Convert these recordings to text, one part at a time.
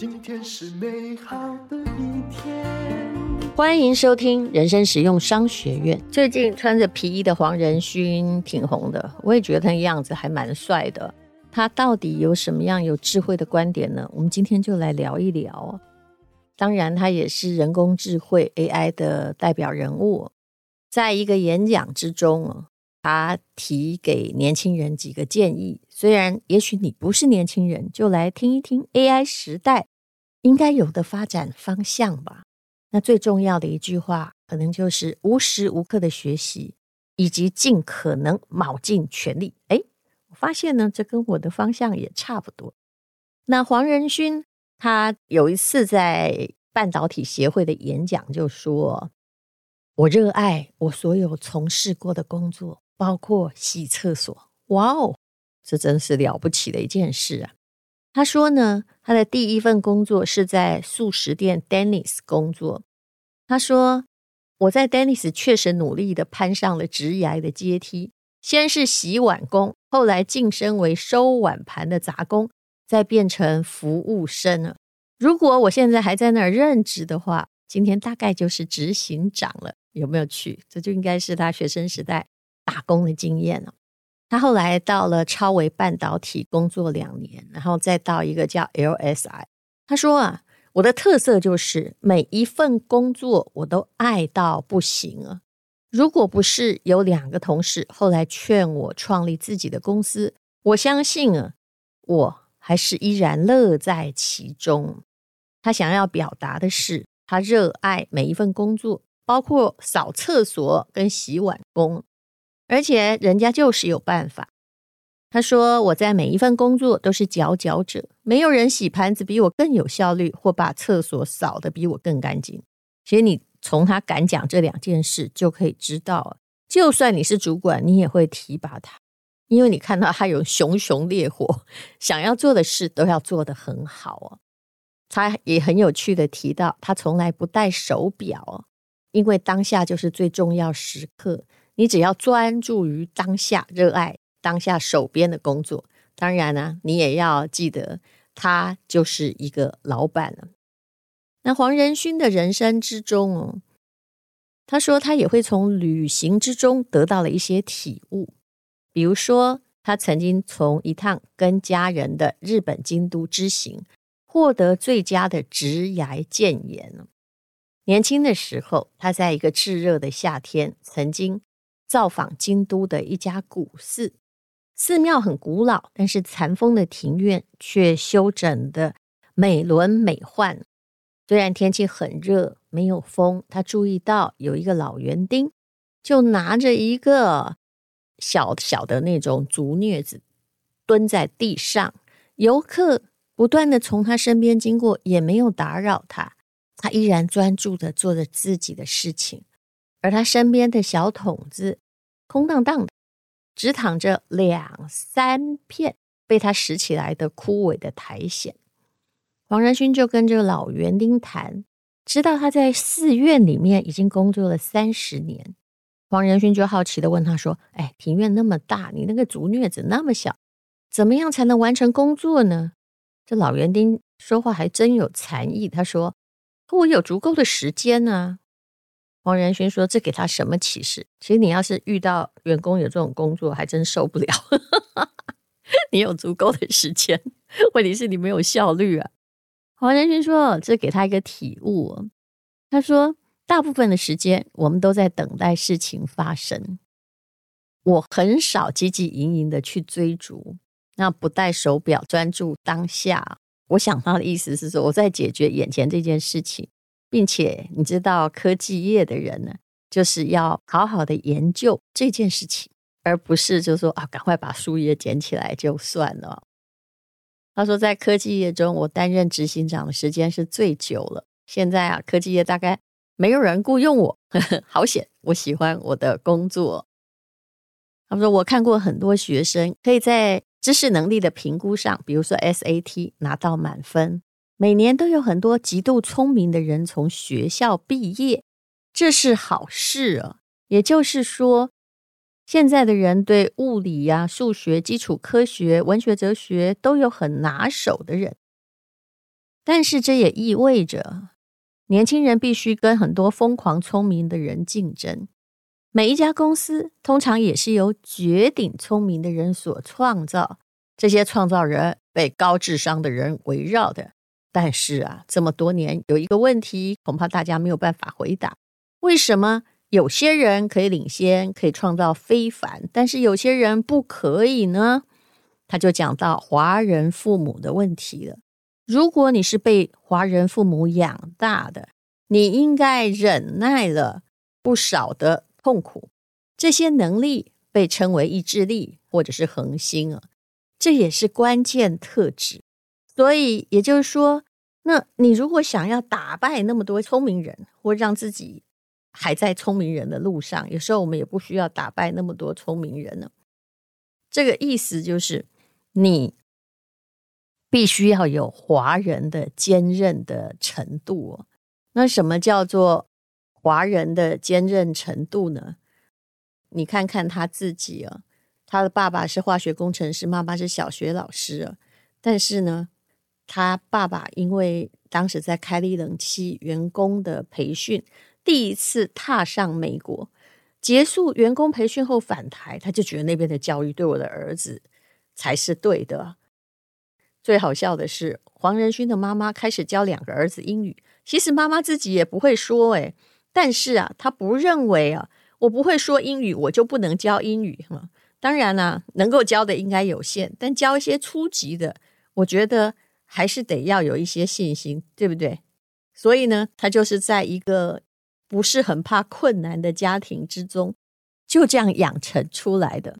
今天是美好的一天。欢迎收听人生实用商学院。最近穿着皮衣的黄仁勋挺红的，我也觉得他样子还蛮帅的。他到底有什么样有智慧的观点呢？我们今天就来聊一聊。当然，他也是人工智慧 AI 的代表人物。在一个演讲之中，他提给年轻人几个建议。虽然也许你不是年轻人，就来听一听 AI 时代应该有的发展方向吧。那最重要的一句话，可能就是无时无刻的学习，以及尽可能卯尽全力。诶，我发现呢，这跟我的方向也差不多。那黄仁勋。他有一次在半导体协会的演讲就说：“我热爱我所有从事过的工作，包括洗厕所。”哇哦，这真是了不起的一件事啊！他说呢，他的第一份工作是在素食店 Dennis 工作。他说：“我在 Dennis 确实努力地攀上了职涯的阶梯，先是洗碗工，后来晋升为收碗盘的杂工。”再变成服务生了。如果我现在还在那儿任职的话，今天大概就是执行长了。有没有趣？这就应该是他学生时代打工的经验了。他后来到了超维半导体工作两年，然后再到一个叫 LSI。他说啊，我的特色就是每一份工作我都爱到不行啊。如果不是有两个同事后来劝我创立自己的公司，我相信啊，我。还是依然乐在其中。他想要表达的是，他热爱每一份工作，包括扫厕所跟洗碗工，而且人家就是有办法。他说：“我在每一份工作都是佼佼者，没有人洗盘子比我更有效率，或把厕所扫得比我更干净。”其实你从他敢讲这两件事就可以知道，就算你是主管，你也会提拔他。因为你看到他有熊熊烈火，想要做的事都要做得很好哦。他也很有趣的提到，他从来不戴手表，因为当下就是最重要时刻。你只要专注于当下，热爱当下手边的工作。当然呢，你也要记得，他就是一个老板了。那黄仁勋的人生之中哦，他说他也会从旅行之中得到了一些体悟。比如说，他曾经从一趟跟家人的日本京都之行，获得最佳的职涯建言。年轻的时候，他在一个炙热的夏天，曾经造访京都的一家古寺。寺庙很古老，但是残风的庭院却修整得美轮美奂。虽然天气很热，没有风，他注意到有一个老园丁，就拿着一个。小小的那种竹镊子蹲在地上，游客不断的从他身边经过，也没有打扰他，他依然专注的做着自己的事情，而他身边的小桶子空荡荡的，只躺着两三片被他拾起来的枯萎的苔藓。黄仁勋就跟这个老园丁谈，知道他在寺院里面已经工作了三十年。黄仁勋就好奇地问他说：“哎，庭院那么大，你那个竹镊子那么小，怎么样才能完成工作呢？”这老园丁说话还真有禅意。他说：“我有足够的时间呢。”黄仁勋说：“这给他什么启示？其实你要是遇到员工有这种工作，还真受不了。你有足够的时间，问题是你没有效率啊。”黄仁勋说：“这给他一个体悟。”他说。大部分的时间，我们都在等待事情发生。我很少汲汲营营的去追逐，那不戴手表，专注当下。我想他的意思是说，我在解决眼前这件事情，并且你知道，科技业的人呢，就是要好好的研究这件事情，而不是就说啊，赶快把树叶捡起来就算了。他说，在科技业中，我担任执行长的时间是最久了。现在啊，科技业大概。没有人雇佣我，呵呵，好险！我喜欢我的工作。他们说，我看过很多学生可以在知识能力的评估上，比如说 SAT 拿到满分。每年都有很多极度聪明的人从学校毕业，这是好事啊。也就是说，现在的人对物理呀、数学、基础科学、文学、哲学都有很拿手的人。但是这也意味着年轻人必须跟很多疯狂聪明的人竞争。每一家公司通常也是由绝顶聪明的人所创造，这些创造人被高智商的人围绕的。但是啊，这么多年有一个问题，恐怕大家没有办法回答：为什么有些人可以领先，可以创造非凡，但是有些人不可以呢？他就讲到华人父母的问题了。如果你是被华人父母养大的，你应该忍耐了不少的。痛苦，这些能力被称为意志力或者是恒心啊，这也是关键特质。所以也就是说，那你如果想要打败那么多聪明人，或让自己还在聪明人的路上，有时候我们也不需要打败那么多聪明人呢。这个意思就是，你必须要有华人的坚韧的程度哦。那什么叫做？华人的坚韧程度呢？你看看他自己啊，他的爸爸是化学工程师，妈妈是小学老师啊。但是呢，他爸爸因为当时在开立冷气员工的培训，第一次踏上美国，结束员工培训后返台，他就觉得那边的教育对我的儿子才是对的。最好笑的是，黄仁勋的妈妈开始教两个儿子英语，其实妈妈自己也不会说诶，但是啊，他不认为啊，我不会说英语，我就不能教英语哈。当然啦、能够教的应该有限，但教一些初级的，我觉得还是得要有一些信心，对不对？所以呢，他就是在一个不是很怕困难的家庭之中，就这样养成出来的。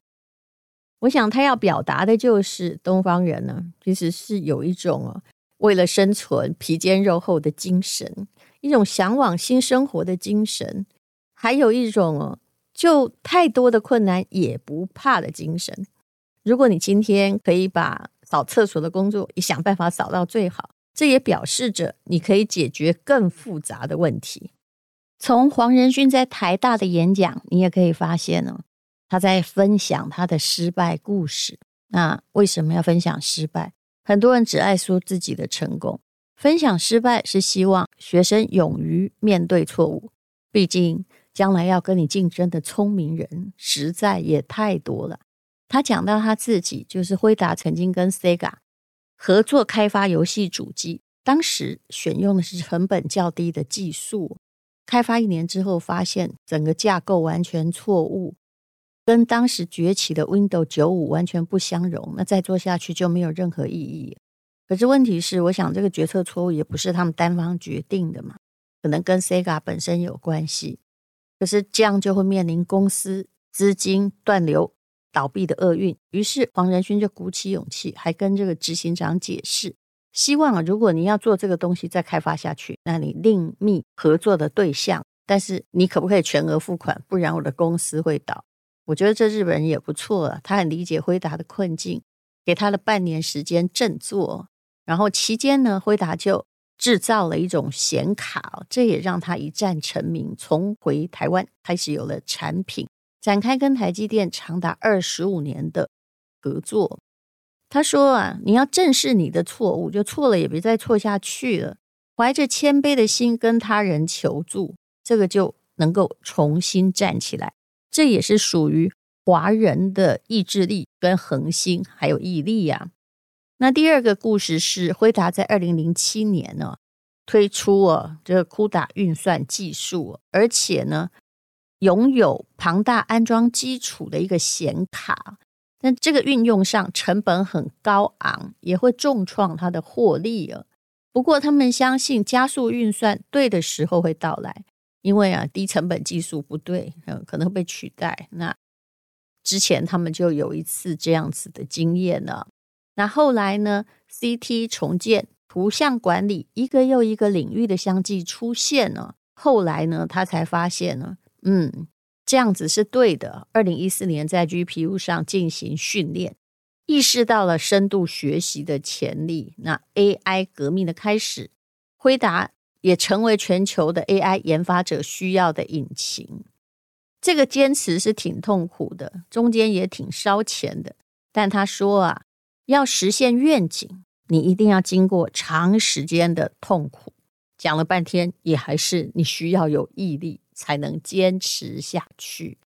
我想他要表达的就是，东方人呢，其实是有一种啊，为了生存皮坚肉厚的精神。一种向往新生活的精神，还有一种哦，就太多的困难也不怕的精神。如果你今天可以把扫厕所的工作也想办法扫到最好，这也表示着你可以解决更复杂的问题。从黄仁勋在台大的演讲，你也可以发现呢，他在分享他的失败故事。那为什么要分享失败？很多人只爱说自己的成功。分享失败是希望学生勇于面对错误，毕竟将来要跟你竞争的聪明人实在也太多了。他讲到他自己，就是辉达曾经跟 Sega 合作开发游戏主机，当时选用的是成本较低的技术，开发一年之后发现整个架构完全错误，跟当时崛起的 Windows 95完全不相容，那再做下去就没有任何意义。可是问题是，我想这个决策错误也不是他们单方决定的嘛，可能跟 Sega 本身有关系。可是这样就会面临公司资金断流、倒闭的厄运。于是黄仁勋就鼓起勇气，还跟这个执行长解释，希望如果你要做这个东西再开发下去，那你另觅合作的对象。但是你可不可以全额付款？不然我的公司会倒。我觉得这日本人也不错啊，他很理解辉达的困境，给他了半年时间振作。然后期间呢，辉达就制造了一种显卡，这也让他一战成名，重回台湾，开始有了产品，展开跟台积电长达二十五年的合作。他说啊，你要正视你的错误，就错了也别再错下去了，怀着谦卑的心跟他人求助，这个就能够重新站起来。这也是属于华人的意志力跟恒心，还有毅力呀、啊。那第二个故事是，辉达在二零零七年呢推出哦这个 CUDA 运算技术，而且呢拥有庞大安装基础的一个显卡，但这个运用上成本很高昂，也会重创它的获利啊。不过他们相信加速运算对的时候会到来，因为啊低成本技术不对，嗯可能会被取代。那之前他们就有一次这样子的经验了。那后来呢？CT 重建、图像管理，一个又一个领域的相继出现了。后来呢，他才发现呢，嗯，这样子是对的。二零一四年在 GPU 上进行训练，意识到了深度学习的潜力。那 AI 革命的开始，辉达也成为全球的 AI 研发者需要的引擎。这个坚持是挺痛苦的，中间也挺烧钱的。但他说啊。要实现愿景，你一定要经过长时间的痛苦。讲了半天，也还是你需要有毅力才能坚持下去。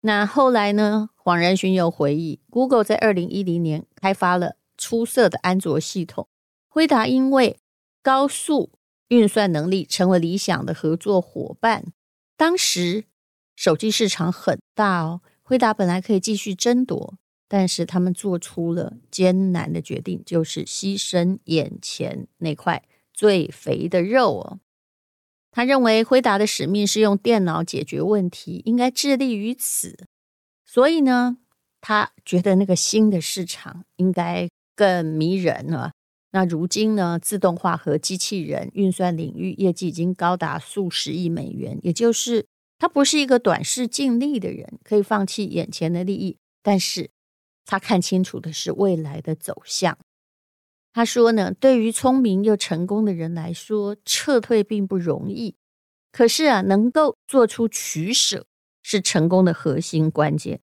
那后来呢？恍然寻有回忆，Google 在二零一零年开发了出色的安卓系统，辉达因为高速运算能力成为理想的合作伙伴。当时手机市场很大哦，辉达本来可以继续争夺，但是他们做出了艰难的决定，就是牺牲眼前那块最肥的肉哦。他认为辉达的使命是用电脑解决问题，应该致力于此。所以呢，他觉得那个新的市场应该更迷人了。那如今呢，自动化和机器人运算领域业绩已经高达数十亿美元，也就是他不是一个短视尽力的人，可以放弃眼前的利益，但是他看清楚的是未来的走向。他说呢，对于聪明又成功的人来说，撤退并不容易。可是啊，能够做出取舍是成功的核心关键。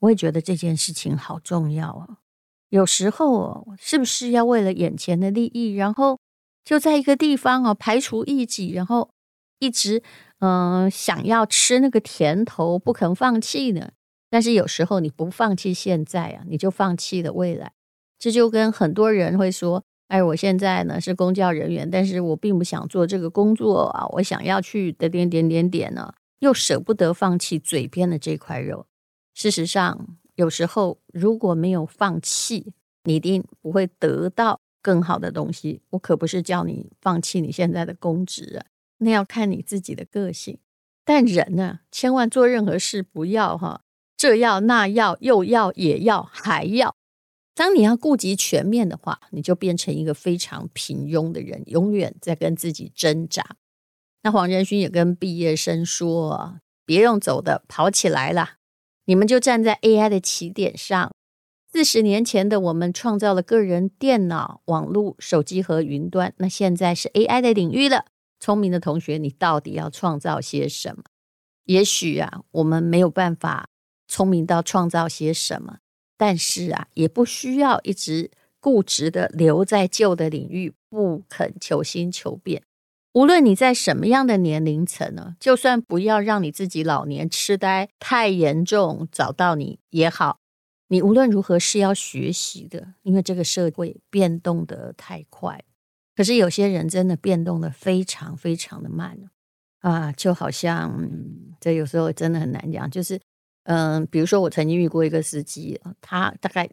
我也觉得这件事情好重要啊。有时候哦，是不是要为了眼前的利益，然后就在一个地方哦排除异己，然后一直嗯、想要吃那个甜头，不肯放弃呢？但是有时候你不放弃现在啊，你就放弃了未来。这就跟很多人会说：“哎，我现在呢是公教人员，但是我并不想做这个工作啊，我想要去的点点点点呢，又舍不得放弃嘴边的这块肉。事实上，有时候如果没有放弃，你一定不会得到更好的东西。我可不是叫你放弃你现在的公职啊，那要看你自己的个性。但人呢，千万做任何事不要哈，这要那要，又要也要还要。”当你要顾及全面的话，你就变成一个非常平庸的人，永远在跟自己挣扎。那黄仁勋也跟毕业生说：“别用走的，跑起来了！你们就站在 AI 的起点上。四十年前的我们创造了个人电脑、网络、手机和云端，那现在是 AI 的领域了。聪明的同学，你到底要创造些什么？也许啊，我们没有办法聪明到创造些什么。”但是啊，也不需要一直固执的留在旧的领域，不肯求新求变。无论你在什么样的年龄层呢，就算不要让你自己老年痴呆太严重，找到你也好。你无论如何是要学习的，因为这个社会变动得太快。可是有些人真的变动得非常非常的慢啊，就好像，嗯，这有时候真的很难讲，就是。嗯，比如说我曾经遇过一个司机，他大概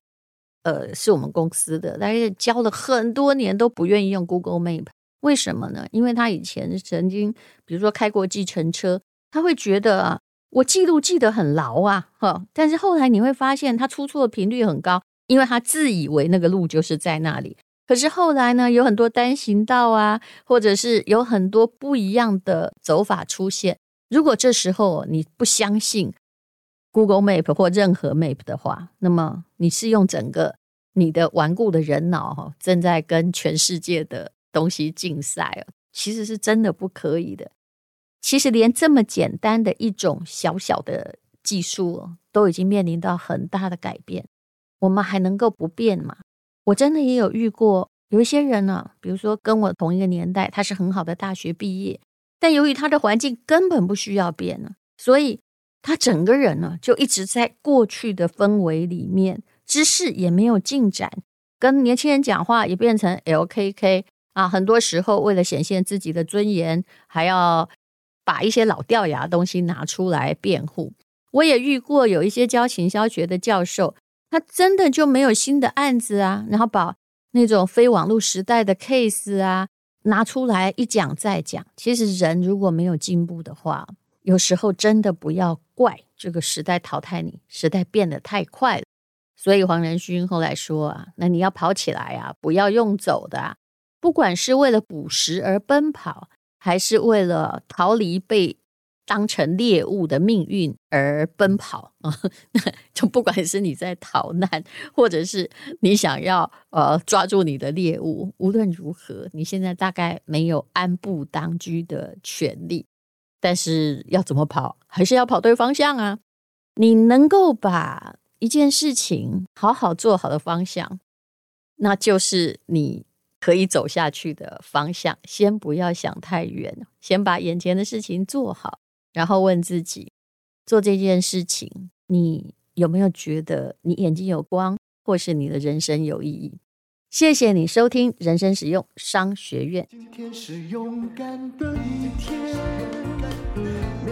呃是我们公司的，但是教了很多年都不愿意用 Google Map，为什么呢？因为他以前曾经比如说开过计程车，他会觉得啊，我记录记得很牢啊，哈，但是后来你会发现他出错的频率很高，因为他自以为那个路就是在那里，可是后来呢，有很多单行道啊，或者是有很多不一样的走法出现，如果这时候你不相信。Google Map 或任何 Map 的话，那么你是用整个你的顽固的人脑，正在跟全世界的东西竞赛，其实是真的不可以的。其实连这么简单的一种小小的技术，都已经面临到很大的改变。我们还能够不变吗？我真的也有遇过有一些人呢，比如说跟我同一个年代，他是很好的大学毕业，但由于他的环境根本不需要变呢，所以。他整个人呢，就一直在过去的氛围里面，知识也没有进展，跟年轻人讲话也变成 LKK 啊。很多时候，为了显现自己的尊严，还要把一些老掉牙的东西拿出来辩护。我也遇过有一些教行销学的教授，他真的就没有新的案子啊，然后把那种非网络时代的 case 啊拿出来一讲再讲。其实人如果没有进步的话，有时候真的不要怪这个时代淘汰你，时代变得太快了。所以黄仁勋后来说啊，那你要跑起来啊，不要用走的啊，不管是为了捕食而奔跑，还是为了逃离被当成猎物的命运而奔跑啊，就不管是你在逃难，或者是你想要呃抓住你的猎物，无论如何，你现在大概没有安步当居的权利。但是要怎么跑，还是要跑对方向啊！你能够把一件事情好好做好的方向，那就是你可以走下去的方向。先不要想太远，先把眼前的事情做好，然后问自己：做这件事情，你有没有觉得你眼睛有光，或是你的人生有意义？谢谢你收听人生实用商学院。今天是勇敢的一天，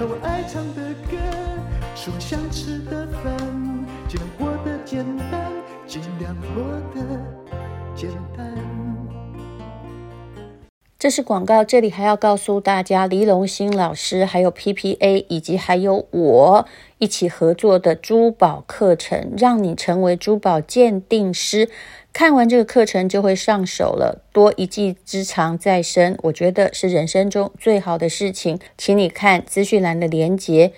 唱我爱唱的歌。吃我想吃的饭，尽量过得简单，尽量过得简单。这是广告，这里还要告诉大家，黎龙兴老师还有 PPA 以及还有我一起合作的珠宝课程，让你成为珠宝鉴定师。看完这个课程就会上手了，多一技之长在身，我觉得是人生中最好的事情。请你看资讯栏的连结，